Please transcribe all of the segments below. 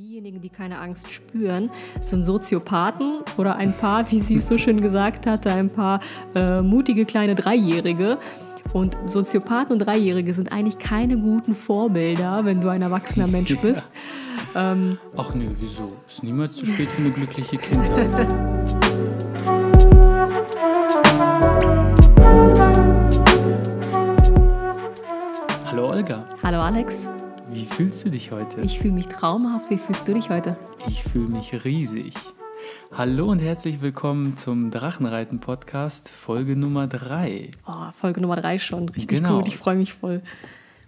Diejenigen, die keine Angst spüren, sind Soziopathen oder ein paar, wie sie es so schön gesagt hatte, ein paar äh, mutige kleine Dreijährige. Und Soziopathen und Dreijährige sind eigentlich keine guten Vorbilder, wenn du ein erwachsener Mensch bist. Ja. Ähm, Ach nö, wieso? Ist niemals zu spät für eine glückliche Kindheit. Hallo Olga. Hallo Alex. Wie fühlst du dich heute? Ich fühle mich traumhaft. Wie fühlst du dich heute? Ich fühle mich riesig. Hallo und herzlich willkommen zum Drachenreiten-Podcast, Folge Nummer 3. Oh, Folge Nummer 3 schon. Richtig genau. gut. Ich freue mich voll.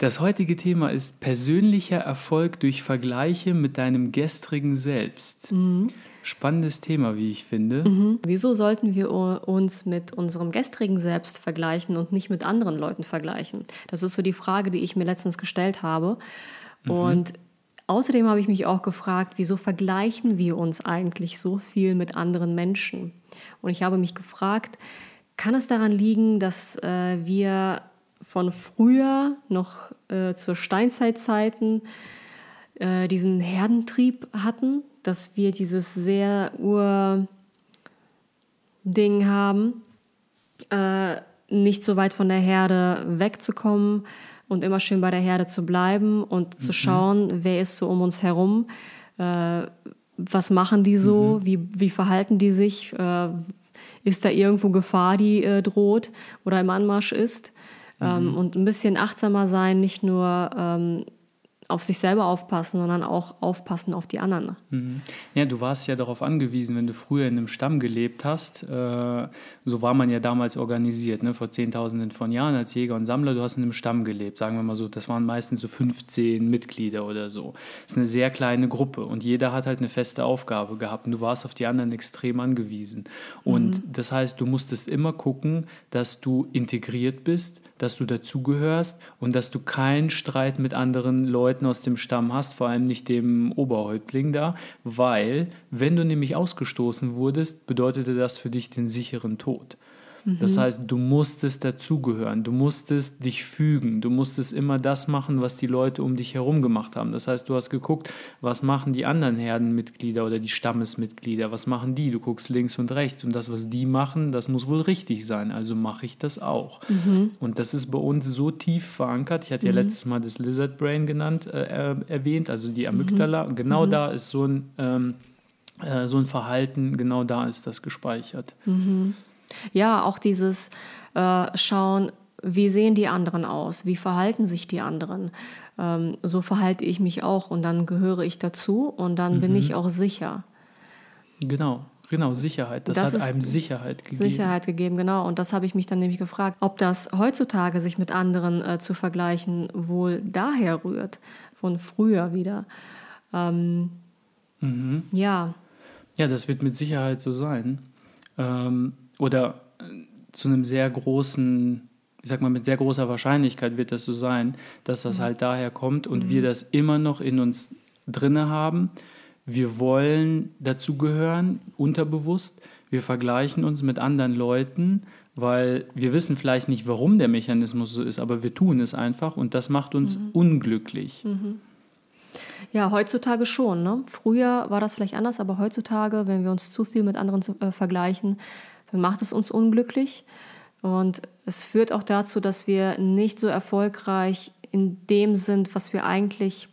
Das heutige Thema ist persönlicher Erfolg durch Vergleiche mit deinem gestrigen Selbst. Mhm. Spannendes Thema, wie ich finde. Mhm. Wieso sollten wir uns mit unserem gestrigen Selbst vergleichen und nicht mit anderen Leuten vergleichen? Das ist so die Frage, die ich mir letztens gestellt habe. Mhm. Und außerdem habe ich mich auch gefragt, wieso vergleichen wir uns eigentlich so viel mit anderen Menschen? Und ich habe mich gefragt, kann es daran liegen, dass äh, wir von früher noch äh, zur Steinzeitzeiten äh, diesen Herdentrieb hatten, dass wir dieses sehr Ur-Ding haben, äh, nicht so weit von der Herde wegzukommen und immer schön bei der Herde zu bleiben und mhm. zu schauen, wer ist so um uns herum, äh, was machen die so, mhm. wie, wie verhalten die sich, äh, ist da irgendwo Gefahr, die äh, droht oder im Anmarsch ist. Ähm, mhm. und ein bisschen achtsamer sein, nicht nur ähm, auf sich selber aufpassen, sondern auch aufpassen auf die anderen. Mhm. Ja, du warst ja darauf angewiesen, wenn du früher in einem Stamm gelebt hast, äh, so war man ja damals organisiert, ne? vor Zehntausenden von Jahren als Jäger und Sammler, du hast in einem Stamm gelebt, sagen wir mal so, das waren meistens so 15 Mitglieder oder so. Das ist eine sehr kleine Gruppe und jeder hat halt eine feste Aufgabe gehabt und du warst auf die anderen extrem angewiesen. Und mhm. das heißt, du musstest immer gucken, dass du integriert bist, dass du dazugehörst und dass du keinen Streit mit anderen Leuten aus dem Stamm hast, vor allem nicht dem Oberhäuptling da, weil wenn du nämlich ausgestoßen wurdest, bedeutete das für dich den sicheren Tod. Das mhm. heißt, du musstest dazugehören, du musstest dich fügen, du musstest immer das machen, was die Leute um dich herum gemacht haben. Das heißt, du hast geguckt, was machen die anderen Herdenmitglieder oder die Stammesmitglieder, was machen die? Du guckst links und rechts und das, was die machen, das muss wohl richtig sein, also mache ich das auch. Mhm. Und das ist bei uns so tief verankert. Ich hatte ja mhm. letztes Mal das Lizard Brain genannt, äh, erwähnt, also die Amygdala. Mhm. Genau da ist so ein, ähm, äh, so ein Verhalten, genau da ist das gespeichert. Mhm. Ja, auch dieses äh, Schauen, wie sehen die anderen aus, wie verhalten sich die anderen. Ähm, so verhalte ich mich auch und dann gehöre ich dazu und dann mhm. bin ich auch sicher. Genau. Genau, Sicherheit. Das, das hat einem Sicherheit gegeben. Sicherheit gegeben, genau. Und das habe ich mich dann nämlich gefragt, ob das heutzutage sich mit anderen äh, zu vergleichen wohl daher rührt, von früher wieder. Ähm, mhm. Ja. Ja, das wird mit Sicherheit so sein. Ähm, oder äh, zu einem sehr großen, ich sag mal, mit sehr großer Wahrscheinlichkeit wird das so sein, dass das mhm. halt daher kommt und mhm. wir das immer noch in uns drinne haben. Wir wollen dazugehören, unterbewusst. Wir vergleichen uns mit anderen Leuten, weil wir wissen vielleicht nicht, warum der Mechanismus so ist, aber wir tun es einfach und das macht uns mhm. unglücklich. Mhm. Ja, heutzutage schon. Ne? Früher war das vielleicht anders, aber heutzutage, wenn wir uns zu viel mit anderen zu, äh, vergleichen, dann macht es uns unglücklich. Und es führt auch dazu, dass wir nicht so erfolgreich in dem sind, was wir eigentlich,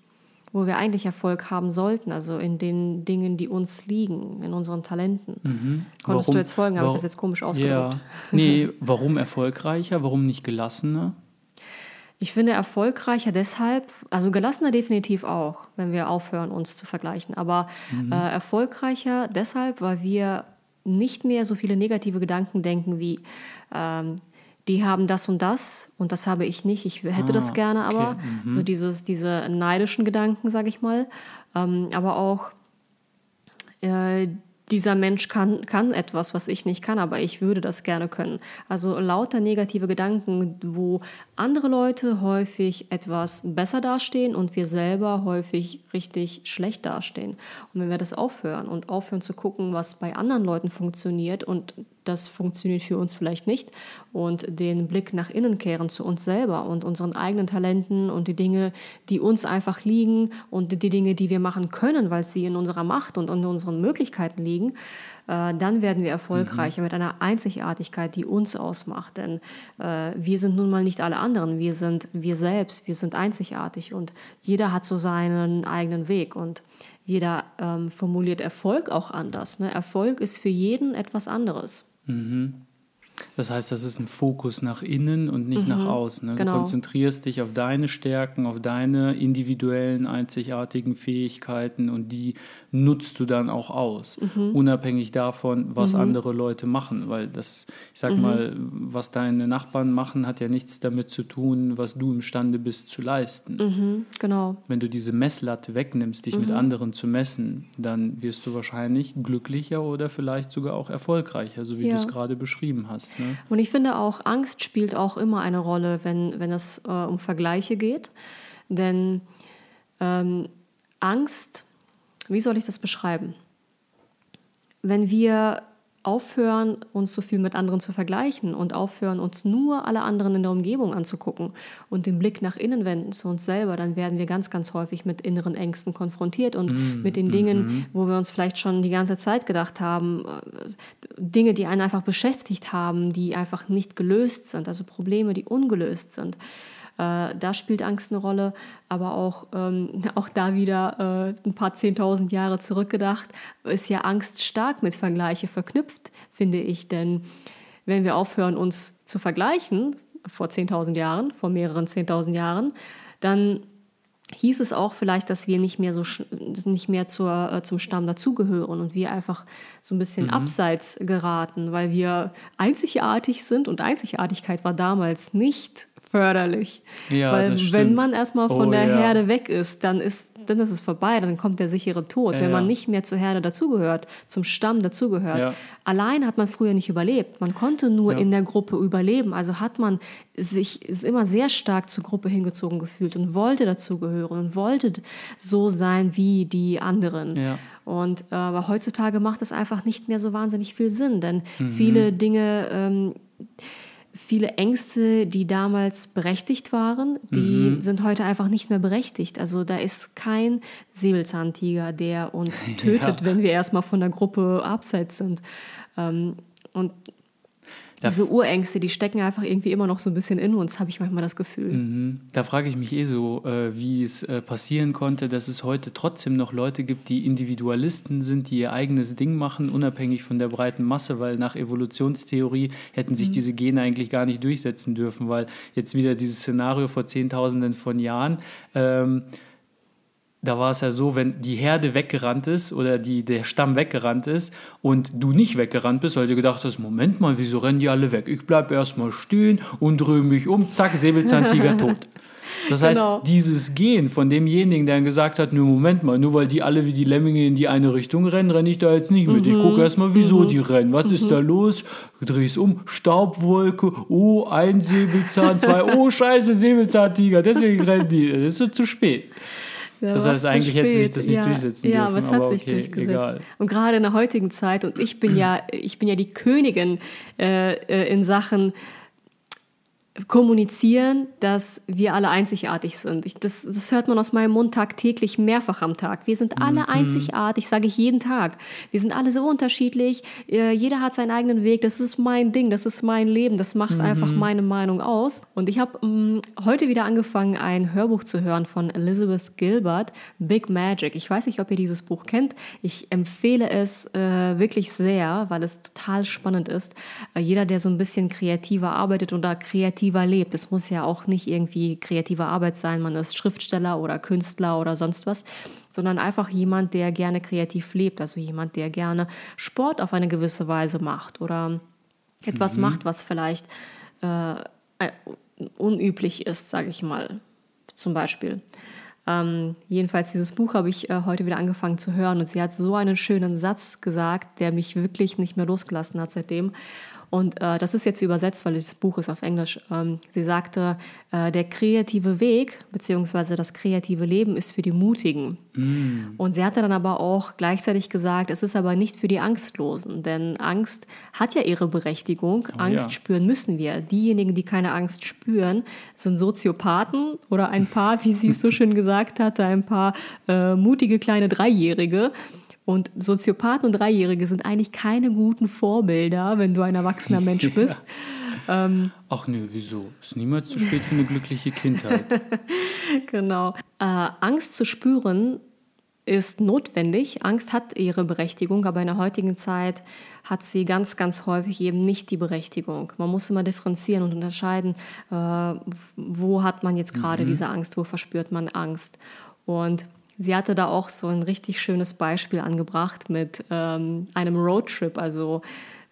wo wir eigentlich Erfolg haben sollten, also in den Dingen, die uns liegen, in unseren Talenten. Mhm. Konntest warum, du jetzt folgen? Habe ich das jetzt komisch ausgedrückt? Ja. Nee, warum erfolgreicher? Warum nicht gelassener? Ich finde erfolgreicher deshalb, also gelassener definitiv auch, wenn wir aufhören, uns zu vergleichen, aber mhm. äh, erfolgreicher deshalb, weil wir nicht mehr so viele negative Gedanken denken wie, ähm, die haben das und das und das habe ich nicht, ich hätte ah, das gerne, aber okay. mhm. so dieses, diese neidischen Gedanken, sage ich mal, ähm, aber auch äh, dieser Mensch kann, kann etwas, was ich nicht kann, aber ich würde das gerne können. Also lauter negative Gedanken, wo andere Leute häufig etwas besser dastehen und wir selber häufig richtig schlecht dastehen. Und wenn wir das aufhören und aufhören zu gucken, was bei anderen Leuten funktioniert und das funktioniert für uns vielleicht nicht. Und den Blick nach innen kehren zu uns selber und unseren eigenen Talenten und die Dinge, die uns einfach liegen und die Dinge, die wir machen können, weil sie in unserer Macht und in unseren Möglichkeiten liegen, dann werden wir erfolgreicher mhm. mit einer Einzigartigkeit, die uns ausmacht. Denn äh, wir sind nun mal nicht alle anderen, wir sind wir selbst, wir sind einzigartig und jeder hat so seinen eigenen Weg und jeder ähm, formuliert Erfolg auch anders. Ne? Erfolg ist für jeden etwas anderes. Mhm. Das heißt, das ist ein Fokus nach innen und nicht mhm, nach außen. Ne? Genau. Du konzentrierst dich auf deine Stärken, auf deine individuellen, einzigartigen Fähigkeiten und die nutzt du dann auch aus, mhm. unabhängig davon, was mhm. andere Leute machen. Weil das, ich sag mhm. mal, was deine Nachbarn machen, hat ja nichts damit zu tun, was du imstande bist zu leisten. Mhm, genau. Wenn du diese Messlatte wegnimmst, dich mit mhm. anderen zu messen, dann wirst du wahrscheinlich glücklicher oder vielleicht sogar auch erfolgreicher, so wie ja. du es gerade beschrieben hast. Ne? Und ich finde auch, Angst spielt auch immer eine Rolle, wenn, wenn es äh, um Vergleiche geht. Denn ähm, Angst wie soll ich das beschreiben? Wenn wir aufhören, uns so viel mit anderen zu vergleichen und aufhören, uns nur alle anderen in der Umgebung anzugucken und den Blick nach innen wenden zu uns selber, dann werden wir ganz, ganz häufig mit inneren Ängsten konfrontiert und mm, mit den Dingen, mm -hmm. wo wir uns vielleicht schon die ganze Zeit gedacht haben, Dinge, die einen einfach beschäftigt haben, die einfach nicht gelöst sind, also Probleme, die ungelöst sind. Äh, da spielt Angst eine Rolle, aber auch, ähm, auch da wieder äh, ein paar zehntausend Jahre zurückgedacht, ist ja Angst stark mit Vergleiche verknüpft, finde ich. Denn wenn wir aufhören, uns zu vergleichen, vor zehntausend Jahren, vor mehreren zehntausend Jahren, dann hieß es auch vielleicht, dass wir nicht mehr so nicht mehr zur, äh, zum Stamm dazugehören und wir einfach so ein bisschen mhm. abseits geraten, weil wir einzigartig sind und Einzigartigkeit war damals nicht förderlich. Ja, Weil wenn man erstmal von oh, der ja. Herde weg ist, dann ist, dann ist es vorbei, dann kommt der sichere Tod. Ja, wenn man nicht mehr zur Herde dazugehört, zum Stamm dazugehört. Allein hat man früher nicht überlebt. Man konnte nur in der Gruppe überleben. Also hat man sich immer sehr stark zur Gruppe hingezogen gefühlt und wollte dazugehören und wollte so sein wie die anderen. Und äh, aber heutzutage macht es einfach nicht mehr so wahnsinnig viel Sinn, denn mhm. viele Dinge ähm, viele Ängste, die damals berechtigt waren, die mhm. sind heute einfach nicht mehr berechtigt. Also da ist kein Säbelzahntiger, der uns tötet, ja. wenn wir erstmal von der Gruppe abseits sind. Ähm, und da Diese Urängste, die stecken einfach irgendwie immer noch so ein bisschen in uns, habe ich manchmal das Gefühl. Mhm. Da frage ich mich eh so, äh, wie es äh, passieren konnte, dass es heute trotzdem noch Leute gibt, die Individualisten sind, die ihr eigenes Ding machen, unabhängig von der breiten Masse, weil nach Evolutionstheorie hätten sich mhm. diese Gene eigentlich gar nicht durchsetzen dürfen, weil jetzt wieder dieses Szenario vor Zehntausenden von Jahren. Ähm, da war es ja so, wenn die Herde weggerannt ist oder die, der Stamm weggerannt ist und du nicht weggerannt bist, weil du gedacht hast, Moment mal, wieso rennen die alle weg? Ich bleibe erstmal stehen und drehe mich um, zack, Säbelzahntiger tot. Das heißt, genau. dieses Gehen von demjenigen, der gesagt hat, nur Moment mal, nur weil die alle wie die Lemminge in die eine Richtung rennen, renne ich da jetzt nicht mit. Mhm. Ich gucke erstmal, wieso mhm. die rennen. Was mhm. ist da los? Dreh es um, Staubwolke, oh, ein Säbelzahn, zwei, oh, scheiße, Säbelzahntiger, deswegen rennen die. Das ist so zu spät. Ja, das heißt, eigentlich hätte sich das nicht ja, durchsetzen ja, dürfen. Ja, aber es hat aber sich okay, durchgesetzt. Egal. Und gerade in der heutigen Zeit, und ich bin ja, ich bin ja die Königin äh, äh in Sachen kommunizieren, dass wir alle einzigartig sind. Ich, das, das hört man aus meinem Mund tagtäglich mehrfach am Tag. Wir sind alle mhm. einzigartig, sage ich jeden Tag. Wir sind alle so unterschiedlich. Äh, jeder hat seinen eigenen Weg. Das ist mein Ding, das ist mein Leben. Das macht mhm. einfach meine Meinung aus. Und ich habe mm, heute wieder angefangen, ein Hörbuch zu hören von Elizabeth Gilbert, Big Magic. Ich weiß nicht, ob ihr dieses Buch kennt. Ich empfehle es äh, wirklich sehr, weil es total spannend ist. Äh, jeder, der so ein bisschen kreativer arbeitet oder kreativ kreativer lebt. Es muss ja auch nicht irgendwie kreative Arbeit sein, man ist Schriftsteller oder Künstler oder sonst was, sondern einfach jemand, der gerne kreativ lebt, also jemand, der gerne Sport auf eine gewisse Weise macht oder etwas mhm. macht, was vielleicht äh, unüblich ist, sage ich mal, zum Beispiel. Ähm, jedenfalls dieses Buch habe ich äh, heute wieder angefangen zu hören und sie hat so einen schönen Satz gesagt, der mich wirklich nicht mehr losgelassen hat seitdem. Und äh, das ist jetzt übersetzt, weil das Buch ist auf Englisch. Ähm, sie sagte, äh, der kreative Weg bzw. das kreative Leben ist für die Mutigen. Mm. Und sie hatte dann aber auch gleichzeitig gesagt, es ist aber nicht für die Angstlosen, denn Angst hat ja ihre Berechtigung. Oh, Angst ja. spüren müssen wir. Diejenigen, die keine Angst spüren, sind Soziopathen oder ein paar, wie sie es so schön gesagt hatte, ein paar äh, mutige kleine Dreijährige. Und Soziopathen und Dreijährige sind eigentlich keine guten Vorbilder, wenn du ein erwachsener Mensch bist. ja. ähm, Ach nö, wieso? Ist niemals zu spät für eine glückliche Kindheit. genau. Äh, Angst zu spüren ist notwendig. Angst hat ihre Berechtigung, aber in der heutigen Zeit hat sie ganz, ganz häufig eben nicht die Berechtigung. Man muss immer differenzieren und unterscheiden, äh, wo hat man jetzt gerade mhm. diese Angst, wo verspürt man Angst. Und Sie hatte da auch so ein richtig schönes Beispiel angebracht mit ähm, einem Roadtrip. Also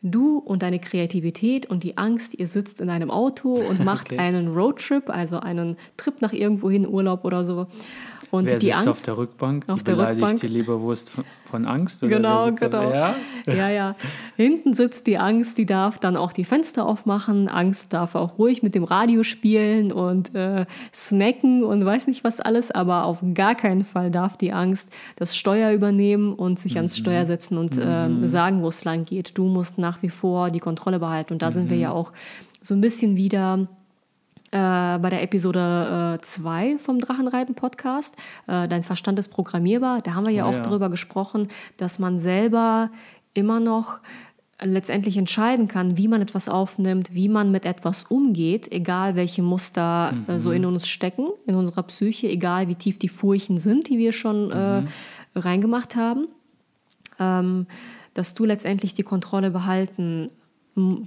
du und deine Kreativität und die Angst, ihr sitzt in einem Auto und macht okay. einen Roadtrip, also einen Trip nach irgendwohin, Urlaub oder so. Und wer die sitzt Angst, auf der Rückbank? Auf die der Rückbank. die Leberwurst von, von Angst? Oder genau, genau. Ja? ja, ja. Hinten sitzt die Angst, die darf dann auch die Fenster aufmachen. Angst darf auch ruhig mit dem Radio spielen und äh, snacken und weiß nicht was alles. Aber auf gar keinen Fall darf die Angst das Steuer übernehmen und sich mhm. ans Steuer setzen und äh, mhm. sagen, wo es lang geht. Du musst nach wie vor die Kontrolle behalten. Und da mhm. sind wir mhm. ja auch so ein bisschen wieder äh, bei der Episode 2 äh, vom Drachenreiten-Podcast. Äh, Dein Verstand ist programmierbar. Da haben wir ja auch ja. darüber gesprochen, dass man selber immer noch letztendlich entscheiden kann, wie man etwas aufnimmt, wie man mit etwas umgeht, egal welche Muster mhm. äh, so in uns stecken, in unserer Psyche, egal wie tief die Furchen sind, die wir schon äh, mhm. reingemacht haben, ähm, dass du letztendlich die Kontrolle behalten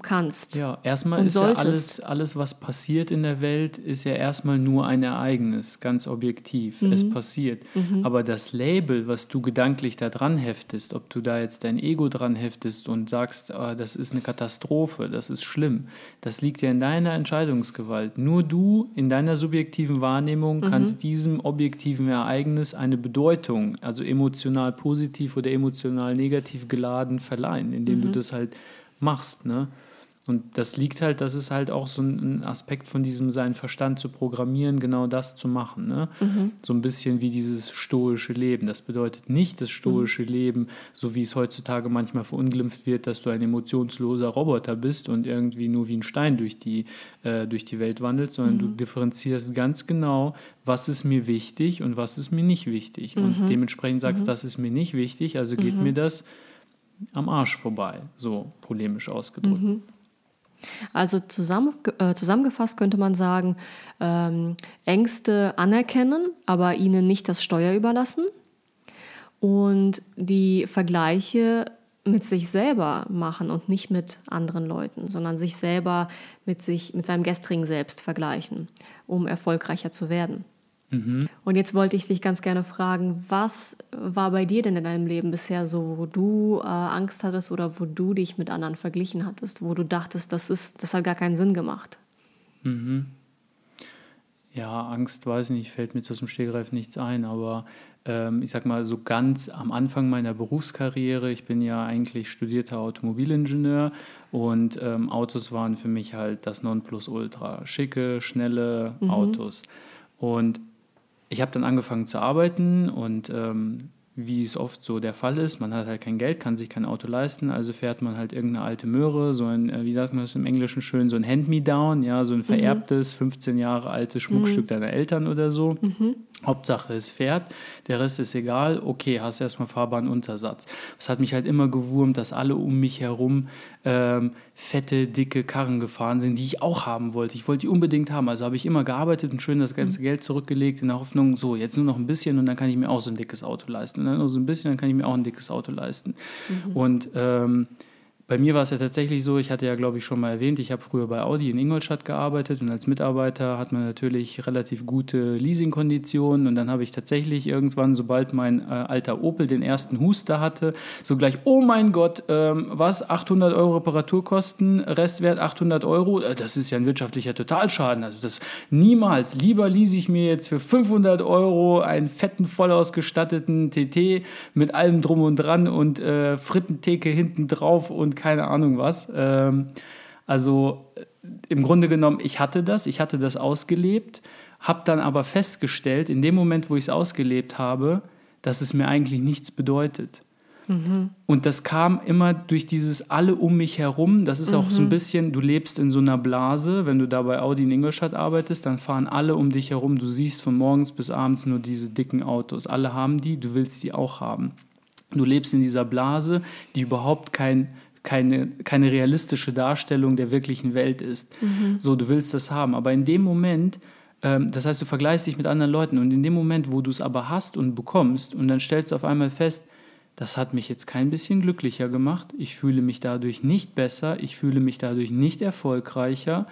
kannst. Ja, erstmal ist solltest. ja alles, alles, was passiert in der Welt, ist ja erstmal nur ein Ereignis, ganz objektiv. Mhm. Es passiert. Mhm. Aber das Label, was du gedanklich da dran heftest, ob du da jetzt dein Ego dran heftest und sagst, oh, das ist eine Katastrophe, das ist schlimm, das liegt ja in deiner Entscheidungsgewalt. Nur du in deiner subjektiven Wahrnehmung mhm. kannst diesem objektiven Ereignis eine Bedeutung, also emotional positiv oder emotional negativ geladen, verleihen, indem du mhm. das halt machst. Ne? Und das liegt halt, das ist halt auch so ein Aspekt von diesem seinen Verstand zu programmieren, genau das zu machen. Ne? Mhm. So ein bisschen wie dieses stoische Leben. Das bedeutet nicht das stoische mhm. Leben, so wie es heutzutage manchmal verunglimpft wird, dass du ein emotionsloser Roboter bist und irgendwie nur wie ein Stein durch die, äh, durch die Welt wandelst, sondern mhm. du differenzierst ganz genau, was ist mir wichtig und was ist mir nicht wichtig. Und mhm. dementsprechend sagst, mhm. das ist mir nicht wichtig, also geht mhm. mir das am Arsch vorbei, so polemisch ausgedrückt. Mhm. Also zusammen, äh, zusammengefasst könnte man sagen, ähm, Ängste anerkennen, aber ihnen nicht das Steuer überlassen und die Vergleiche mit sich selber machen und nicht mit anderen Leuten, sondern sich selber mit sich mit seinem gestrigen Selbst vergleichen, um erfolgreicher zu werden. Mhm. Und jetzt wollte ich dich ganz gerne fragen, was war bei dir denn in deinem Leben bisher so, wo du äh, Angst hattest oder wo du dich mit anderen verglichen hattest, wo du dachtest, das, ist, das hat gar keinen Sinn gemacht? Mhm. Ja, Angst, weiß ich nicht, fällt mir zu dem Stegreif nichts ein, aber ähm, ich sag mal, so ganz am Anfang meiner Berufskarriere, ich bin ja eigentlich studierter Automobilingenieur und ähm, Autos waren für mich halt das Nonplusultra. Schicke, schnelle mhm. Autos. Und ich habe dann angefangen zu arbeiten und ähm, wie es oft so der Fall ist, man hat halt kein Geld, kann sich kein Auto leisten, also fährt man halt irgendeine alte Möhre, so ein, äh, wie sagt man das im Englischen schön, so ein Hand-Me-Down, ja, so ein mhm. vererbtes, 15 Jahre altes Schmuckstück mhm. deiner Eltern oder so. Mhm. Hauptsache es fährt, der Rest ist egal, okay, hast erstmal Fahrbahnuntersatz. Es hat mich halt immer gewurmt, dass alle um mich herum ähm, fette, dicke Karren gefahren sind, die ich auch haben wollte. Ich wollte die unbedingt haben. Also habe ich immer gearbeitet und schön das ganze mhm. Geld zurückgelegt in der Hoffnung, so, jetzt nur noch ein bisschen und dann kann ich mir auch so ein dickes Auto leisten. Und dann nur so ein bisschen, dann kann ich mir auch ein dickes Auto leisten. Mhm. Und ähm, bei mir war es ja tatsächlich so, ich hatte ja, glaube ich, schon mal erwähnt, ich habe früher bei Audi in Ingolstadt gearbeitet und als Mitarbeiter hat man natürlich relativ gute Leasingkonditionen und dann habe ich tatsächlich irgendwann, sobald mein äh, alter Opel den ersten Huster hatte, so gleich, oh mein Gott, ähm, was, 800 Euro Reparaturkosten, Restwert 800 Euro, äh, das ist ja ein wirtschaftlicher Totalschaden, also das niemals, lieber lease ich mir jetzt für 500 Euro einen fetten, voll ausgestatteten TT mit allem drum und dran und äh, Frittentheke hinten drauf und keine Ahnung was. Ähm, Also äh, im Grunde genommen, ich hatte das, ich hatte das ausgelebt, habe dann aber festgestellt, in dem Moment, wo ich es ausgelebt habe, dass es mir eigentlich nichts bedeutet. Mhm. Und das kam immer durch dieses alle um mich herum. Das ist mhm. auch so ein mhm. bisschen, du lebst in so einer Blase. Wenn du da bei Audi in Ingolstadt arbeitest, dann fahren alle um dich herum. Du siehst von morgens bis abends nur diese dicken Autos. Alle haben die, du willst die auch haben. Du lebst in dieser Blase, die überhaupt kein keine, keine realistische Darstellung der wirklichen Welt ist. Mhm. So, du willst das haben. Aber in dem Moment, ähm, das heißt, du vergleichst dich mit anderen Leuten und in dem Moment, wo du es aber hast und bekommst und dann stellst du auf einmal fest, das hat mich jetzt kein bisschen glücklicher gemacht. Ich fühle mich dadurch nicht besser. Ich fühle mich dadurch nicht erfolgreicher.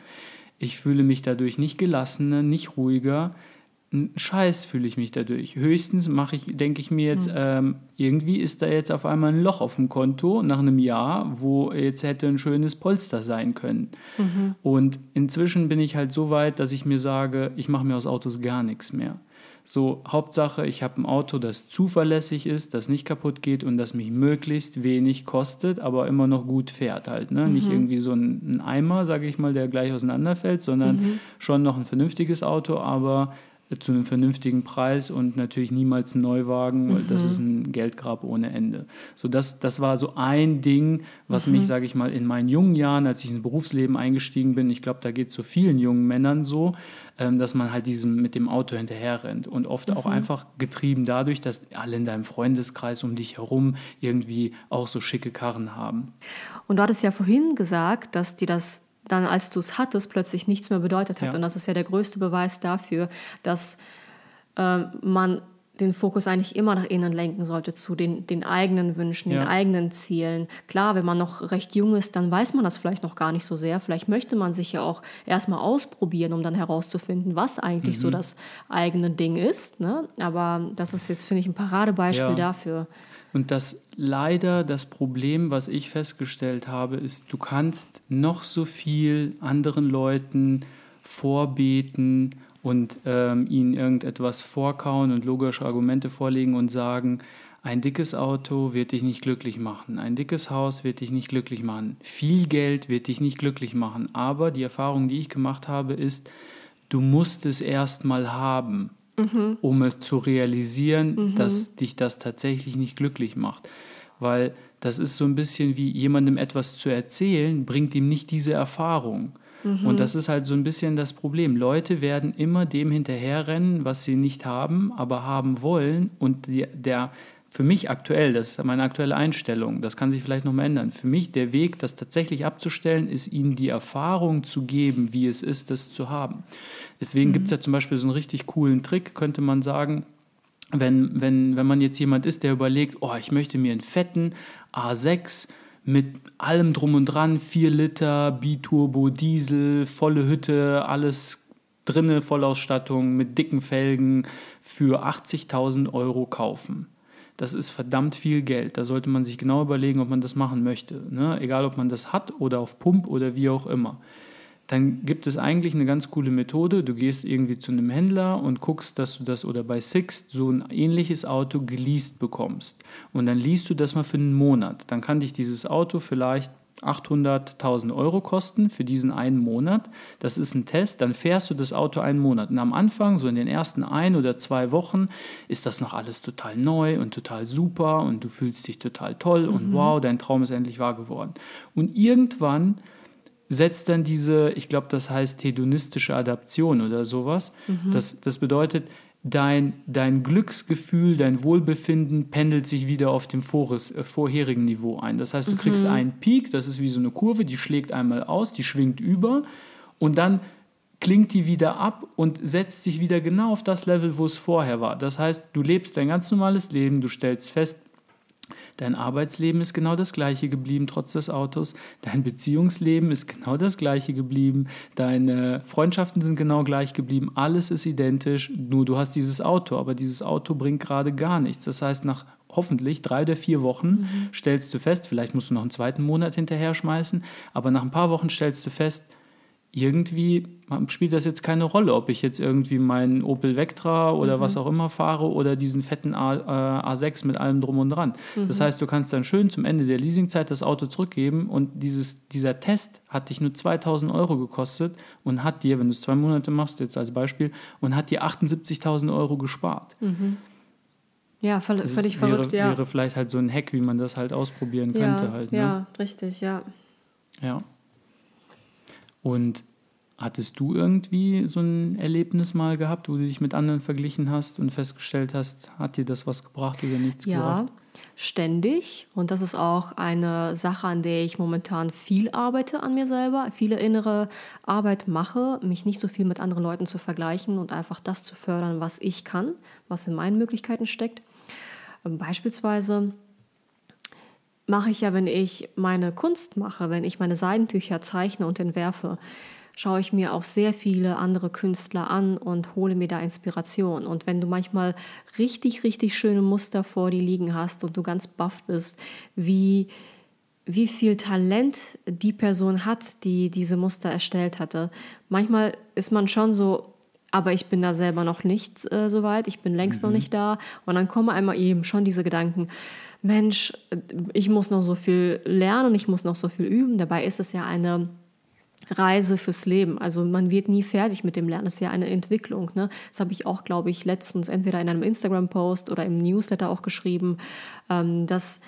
Ich fühle mich dadurch nicht gelassener, nicht ruhiger. Ein Scheiß fühle ich mich dadurch. Höchstens mache ich, denke ich mir jetzt, mhm. ähm, irgendwie ist da jetzt auf einmal ein Loch auf dem Konto nach einem Jahr, wo jetzt hätte ein schönes Polster sein können. Mhm. Und inzwischen bin ich halt so weit, dass ich mir sage, ich mache mir aus Autos gar nichts mehr. So, Hauptsache, ich habe ein Auto, das zuverlässig ist, das nicht kaputt geht und das mich möglichst wenig kostet, aber immer noch gut fährt halt. Ne? Mhm. Nicht irgendwie so ein, ein Eimer, sage ich mal, der gleich auseinanderfällt, sondern mhm. schon noch ein vernünftiges Auto, aber zu einem vernünftigen Preis und natürlich niemals ein Neuwagen, weil mhm. das ist ein Geldgrab ohne Ende. So das, das war so ein Ding, was mhm. mich, sage ich mal, in meinen jungen Jahren, als ich ins Berufsleben eingestiegen bin, ich glaube, da geht es so vielen jungen Männern so, ähm, dass man halt diesem mit dem Auto hinterher rennt und oft mhm. auch einfach getrieben dadurch, dass alle in deinem Freundeskreis um dich herum irgendwie auch so schicke Karren haben. Und du hattest ja vorhin gesagt, dass dir das dann, als du es hattest, plötzlich nichts mehr bedeutet hat. Ja. Und das ist ja der größte Beweis dafür, dass äh, man den Fokus eigentlich immer nach innen lenken sollte, zu den, den eigenen Wünschen, ja. den eigenen Zielen. Klar, wenn man noch recht jung ist, dann weiß man das vielleicht noch gar nicht so sehr. Vielleicht möchte man sich ja auch erstmal ausprobieren, um dann herauszufinden, was eigentlich mhm. so das eigene Ding ist. Ne? Aber das ist jetzt, finde ich, ein Paradebeispiel ja. dafür. Und das leider das Problem, was ich festgestellt habe, ist, du kannst noch so viel anderen Leuten vorbeten und ähm, ihnen irgendetwas vorkauen und logische Argumente vorlegen und sagen, ein dickes Auto wird dich nicht glücklich machen, ein dickes Haus wird dich nicht glücklich machen, viel Geld wird dich nicht glücklich machen. Aber die Erfahrung, die ich gemacht habe, ist, du musst es erst mal haben mhm. um es zu realisieren, mhm. dass dich das tatsächlich nicht glücklich macht. Weil das ist so ein bisschen wie jemandem etwas zu erzählen, bringt ihm nicht diese Erfahrung. Mhm. Und das ist halt so ein bisschen das Problem. Leute werden immer dem hinterherrennen, was sie nicht haben, aber haben wollen. Und der, für mich aktuell, das ist meine aktuelle Einstellung, das kann sich vielleicht noch mal ändern. Für mich der Weg, das tatsächlich abzustellen, ist ihnen die Erfahrung zu geben, wie es ist, das zu haben. Deswegen mhm. gibt es ja zum Beispiel so einen richtig coolen Trick, könnte man sagen, wenn, wenn, wenn man jetzt jemand ist, der überlegt, oh, ich möchte mir einen fetten A6 mit allem drum und dran, 4 Liter, Biturbo, Diesel, volle Hütte, alles drinne, Vollausstattung mit dicken Felgen für 80.000 Euro kaufen das ist verdammt viel Geld. Da sollte man sich genau überlegen, ob man das machen möchte. Ne? Egal, ob man das hat oder auf Pump oder wie auch immer. Dann gibt es eigentlich eine ganz coole Methode. Du gehst irgendwie zu einem Händler und guckst, dass du das oder bei Sixt so ein ähnliches Auto geleast bekommst. Und dann liest du das mal für einen Monat. Dann kann dich dieses Auto vielleicht 800.000 Euro kosten für diesen einen Monat. Das ist ein Test, dann fährst du das Auto einen Monat. Und am Anfang, so in den ersten ein oder zwei Wochen, ist das noch alles total neu und total super und du fühlst dich total toll mhm. und wow, dein Traum ist endlich wahr geworden. Und irgendwann setzt dann diese, ich glaube, das heißt hedonistische Adaption oder sowas. Mhm. Das, das bedeutet, dein, dein Glücksgefühl, dein Wohlbefinden pendelt sich wieder auf dem vores, äh, vorherigen Niveau ein. Das heißt, du mhm. kriegst einen Peak, das ist wie so eine Kurve, die schlägt einmal aus, die schwingt über und dann klingt die wieder ab und setzt sich wieder genau auf das Level, wo es vorher war. Das heißt, du lebst dein ganz normales Leben, du stellst fest, Dein Arbeitsleben ist genau das gleiche geblieben, trotz des Autos. Dein Beziehungsleben ist genau das gleiche geblieben. Deine Freundschaften sind genau gleich geblieben. Alles ist identisch, nur du hast dieses Auto, aber dieses Auto bringt gerade gar nichts. Das heißt, nach hoffentlich drei oder vier Wochen mhm. stellst du fest, vielleicht musst du noch einen zweiten Monat hinterher schmeißen, aber nach ein paar Wochen stellst du fest, irgendwie spielt das jetzt keine Rolle, ob ich jetzt irgendwie meinen Opel Vectra oder mhm. was auch immer fahre oder diesen fetten A, äh, A6 mit allem drum und dran. Mhm. Das heißt, du kannst dann schön zum Ende der Leasingzeit das Auto zurückgeben und dieses, dieser Test hat dich nur 2000 Euro gekostet und hat dir, wenn du es zwei Monate machst, jetzt als Beispiel, und hat dir 78.000 Euro gespart. Mhm. Ja, voll, also völlig wäre, verrückt, ja. Wäre vielleicht halt so ein Hack, wie man das halt ausprobieren ja, könnte. Halt, ne? Ja, richtig, ja. Ja. Und hattest du irgendwie so ein Erlebnis mal gehabt, wo du dich mit anderen verglichen hast und festgestellt hast, hat dir das was gebracht oder nichts ja, gebracht? Ja, ständig. Und das ist auch eine Sache, an der ich momentan viel arbeite an mir selber, viele innere Arbeit mache, mich nicht so viel mit anderen Leuten zu vergleichen und einfach das zu fördern, was ich kann, was in meinen Möglichkeiten steckt. Beispielsweise mache ich ja, wenn ich meine Kunst mache, wenn ich meine Seidentücher zeichne und entwerfe, schaue ich mir auch sehr viele andere Künstler an und hole mir da Inspiration. Und wenn du manchmal richtig, richtig schöne Muster vor dir liegen hast und du ganz baff bist, wie, wie viel Talent die Person hat, die diese Muster erstellt hatte, manchmal ist man schon so, aber ich bin da selber noch nicht äh, so weit, ich bin längst mhm. noch nicht da. Und dann kommen einmal eben schon diese Gedanken, Mensch, ich muss noch so viel lernen, ich muss noch so viel üben. Dabei ist es ja eine Reise fürs Leben. Also man wird nie fertig mit dem Lernen. Das ist ja eine Entwicklung. Ne? Das habe ich auch, glaube ich, letztens entweder in einem Instagram-Post oder im Newsletter auch geschrieben, ähm, dass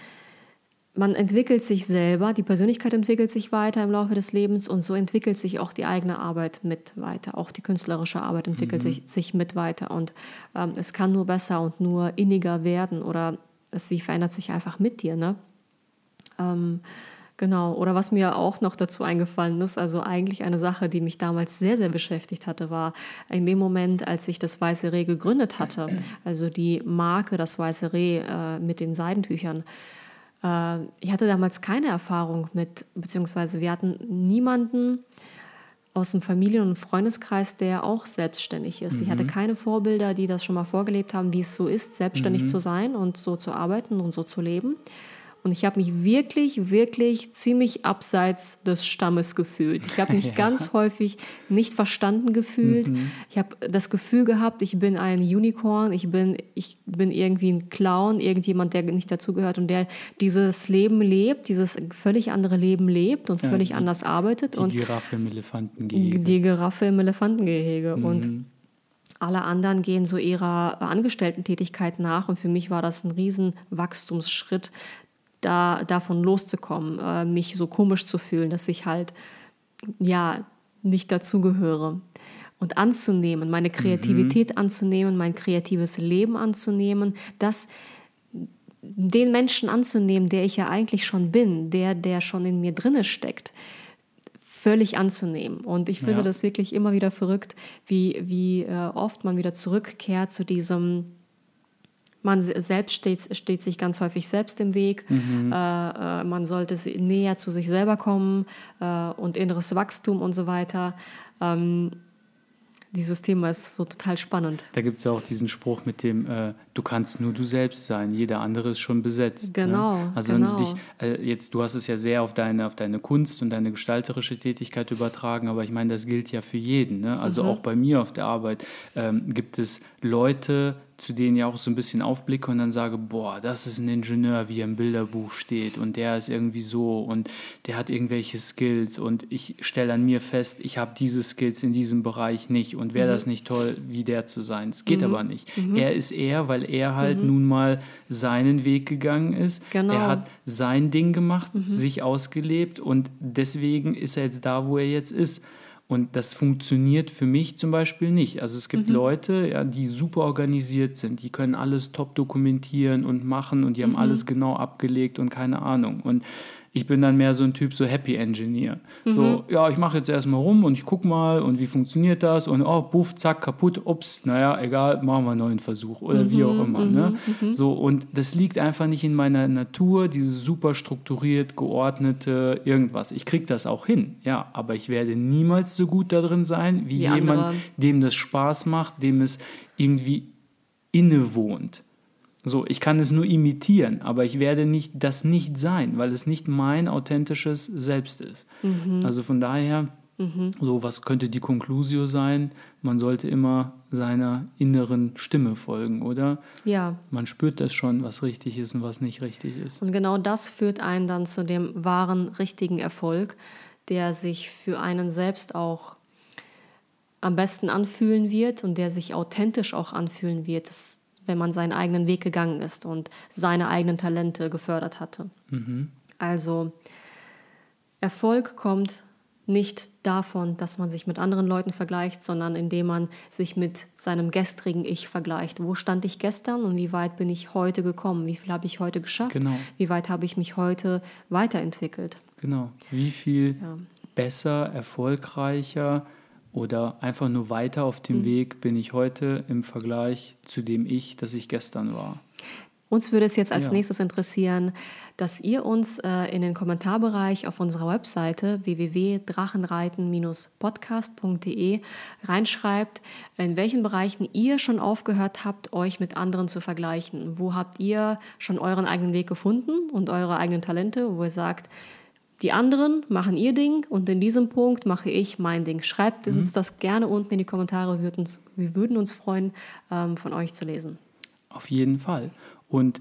man entwickelt sich selber, die Persönlichkeit entwickelt sich weiter im Laufe des Lebens und so entwickelt sich auch die eigene Arbeit mit weiter. Auch die künstlerische Arbeit entwickelt mhm. sich, sich, mit weiter und ähm, es kann nur besser und nur inniger werden oder es, sie verändert sich einfach mit dir. Ne? Ähm, genau. Oder was mir auch noch dazu eingefallen ist, also eigentlich eine Sache, die mich damals sehr, sehr beschäftigt hatte, war in dem Moment, als ich das Weiße Reh gegründet hatte, also die Marke Das Weiße Reh äh, mit den Seidentüchern. Äh, ich hatte damals keine Erfahrung mit, beziehungsweise wir hatten niemanden, aus dem Familien- und Freundeskreis, der auch selbstständig ist. Mhm. Ich hatte mhm. keine Vorbilder, die das schon mal vorgelebt haben, wie es so ist, selbstständig mhm. zu sein und so zu arbeiten und so zu leben. Und ich habe mich wirklich, wirklich ziemlich abseits des Stammes gefühlt. Ich habe mich ja. ganz häufig nicht verstanden gefühlt. Mhm. Ich habe das Gefühl gehabt, ich bin ein Unicorn, ich bin, ich bin irgendwie ein Clown, irgendjemand, der nicht dazugehört und der dieses Leben lebt, dieses völlig andere Leben lebt und ja, völlig die, anders arbeitet. Die und Giraffe im Elefantengehege. Die Giraffe im Elefantengehege. Mhm. Und alle anderen gehen so ihrer Angestellten-Tätigkeit nach und für mich war das ein riesen Wachstumsschritt, da davon loszukommen, äh, mich so komisch zu fühlen, dass ich halt ja nicht dazugehöre und anzunehmen, meine Kreativität mhm. anzunehmen, mein kreatives Leben anzunehmen, das den Menschen anzunehmen, der ich ja eigentlich schon bin, der der schon in mir drinne steckt, völlig anzunehmen. Und ich finde ja. das wirklich immer wieder verrückt, wie wie äh, oft man wieder zurückkehrt zu diesem man selbst steht, steht sich ganz häufig selbst im Weg. Mhm. Äh, äh, man sollte näher zu sich selber kommen äh, und inneres Wachstum und so weiter. Ähm, dieses Thema ist so total spannend. Da gibt es ja auch diesen Spruch mit dem, äh, du kannst nur du selbst sein, jeder andere ist schon besetzt. Ne? Genau. Ne? Also genau. wenn du dich, äh, jetzt, du hast es ja sehr auf deine, auf deine Kunst und deine gestalterische Tätigkeit übertragen, aber ich meine, das gilt ja für jeden. Ne? Also mhm. auch bei mir auf der Arbeit ähm, gibt es Leute, zu denen ich auch so ein bisschen aufblicke und dann sage, boah, das ist ein Ingenieur, wie er im Bilderbuch steht und der ist irgendwie so und der hat irgendwelche Skills und ich stelle an mir fest, ich habe diese Skills in diesem Bereich nicht und wäre mhm. das nicht toll, wie der zu sein. Es geht mhm. aber nicht. Mhm. Er ist er, weil er halt mhm. nun mal seinen Weg gegangen ist. Genau. Er hat sein Ding gemacht, mhm. sich ausgelebt und deswegen ist er jetzt da, wo er jetzt ist. Und das funktioniert für mich zum Beispiel nicht. Also es gibt mhm. Leute, ja, die super organisiert sind, die können alles top dokumentieren und machen und die haben mhm. alles genau abgelegt und keine Ahnung. Und ich bin dann mehr so ein Typ, so Happy Engineer. Mhm. So, ja, ich mache jetzt erstmal rum und ich gucke mal und wie funktioniert das und oh, buff, zack, kaputt, ups, naja, egal, machen wir einen neuen Versuch oder mhm, wie auch immer. Mhm, ne? Mhm. So, und das liegt einfach nicht in meiner Natur, dieses super strukturiert, geordnete irgendwas. Ich kriege das auch hin, ja, aber ich werde niemals so gut darin sein, wie, wie jemand, andere. dem das Spaß macht, dem es irgendwie innewohnt. So, ich kann es nur imitieren, aber ich werde nicht das nicht sein, weil es nicht mein authentisches Selbst ist. Mhm. Also von daher So, was könnte die Conclusio sein? Man sollte immer seiner inneren Stimme folgen, oder? Ja. Man spürt das schon, was richtig ist und was nicht richtig ist. Und genau das führt einen dann zu dem wahren, richtigen Erfolg, der sich für einen selbst auch am besten anfühlen wird und der sich authentisch auch anfühlen wird, das, wenn man seinen eigenen Weg gegangen ist und seine eigenen Talente gefördert hatte. Also Erfolg kommt nicht davon, dass man sich mit anderen Leuten vergleicht, sondern indem man sich mit seinem gestrigen Ich vergleicht. Wo stand ich gestern und wie weit bin ich heute gekommen? Wie viel habe ich heute geschafft? Genau. Wie weit habe ich mich heute weiterentwickelt? Genau. Wie viel Ja. besser, erfolgreicher oder einfach nur weiter auf dem Weg bin ich heute im Vergleich zu dem Ich, das ich gestern war? Uns würde es jetzt als Ja. nächstes interessieren, dass ihr uns äh, in den Kommentarbereich auf unserer Webseite www.drachenreiten-podcast.de reinschreibt, in welchen Bereichen ihr schon aufgehört habt, euch mit anderen zu vergleichen. Wo habt ihr schon euren eigenen Weg gefunden und eure eigenen Talente, wo ihr sagt, die anderen machen ihr Ding und in diesem Punkt mache ich mein Ding. Schreibt uns das gerne unten in die Kommentare. Wir würden uns, wir würden uns freuen, ähm, von euch zu lesen. Auf jeden Fall. Und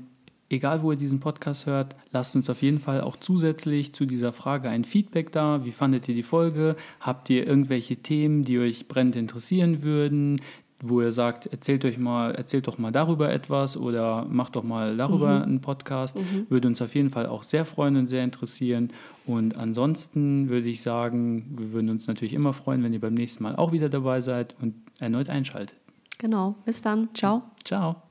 egal, wo ihr diesen Podcast hört, lasst uns auf jeden Fall auch zusätzlich zu dieser Frage ein Feedback da. Wie fandet ihr die Folge? Habt ihr irgendwelche Themen, die euch brennend interessieren würden? Wo ihr sagt, erzählt euch mal, erzählt doch mal darüber etwas oder macht doch mal darüber einen Podcast. Würde uns auf jeden Fall auch sehr freuen und sehr interessieren. Und ansonsten würde ich sagen, wir würden uns natürlich immer freuen, wenn ihr beim nächsten Mal auch wieder dabei seid und erneut einschaltet. Genau. Bis dann. Ciao. Ciao.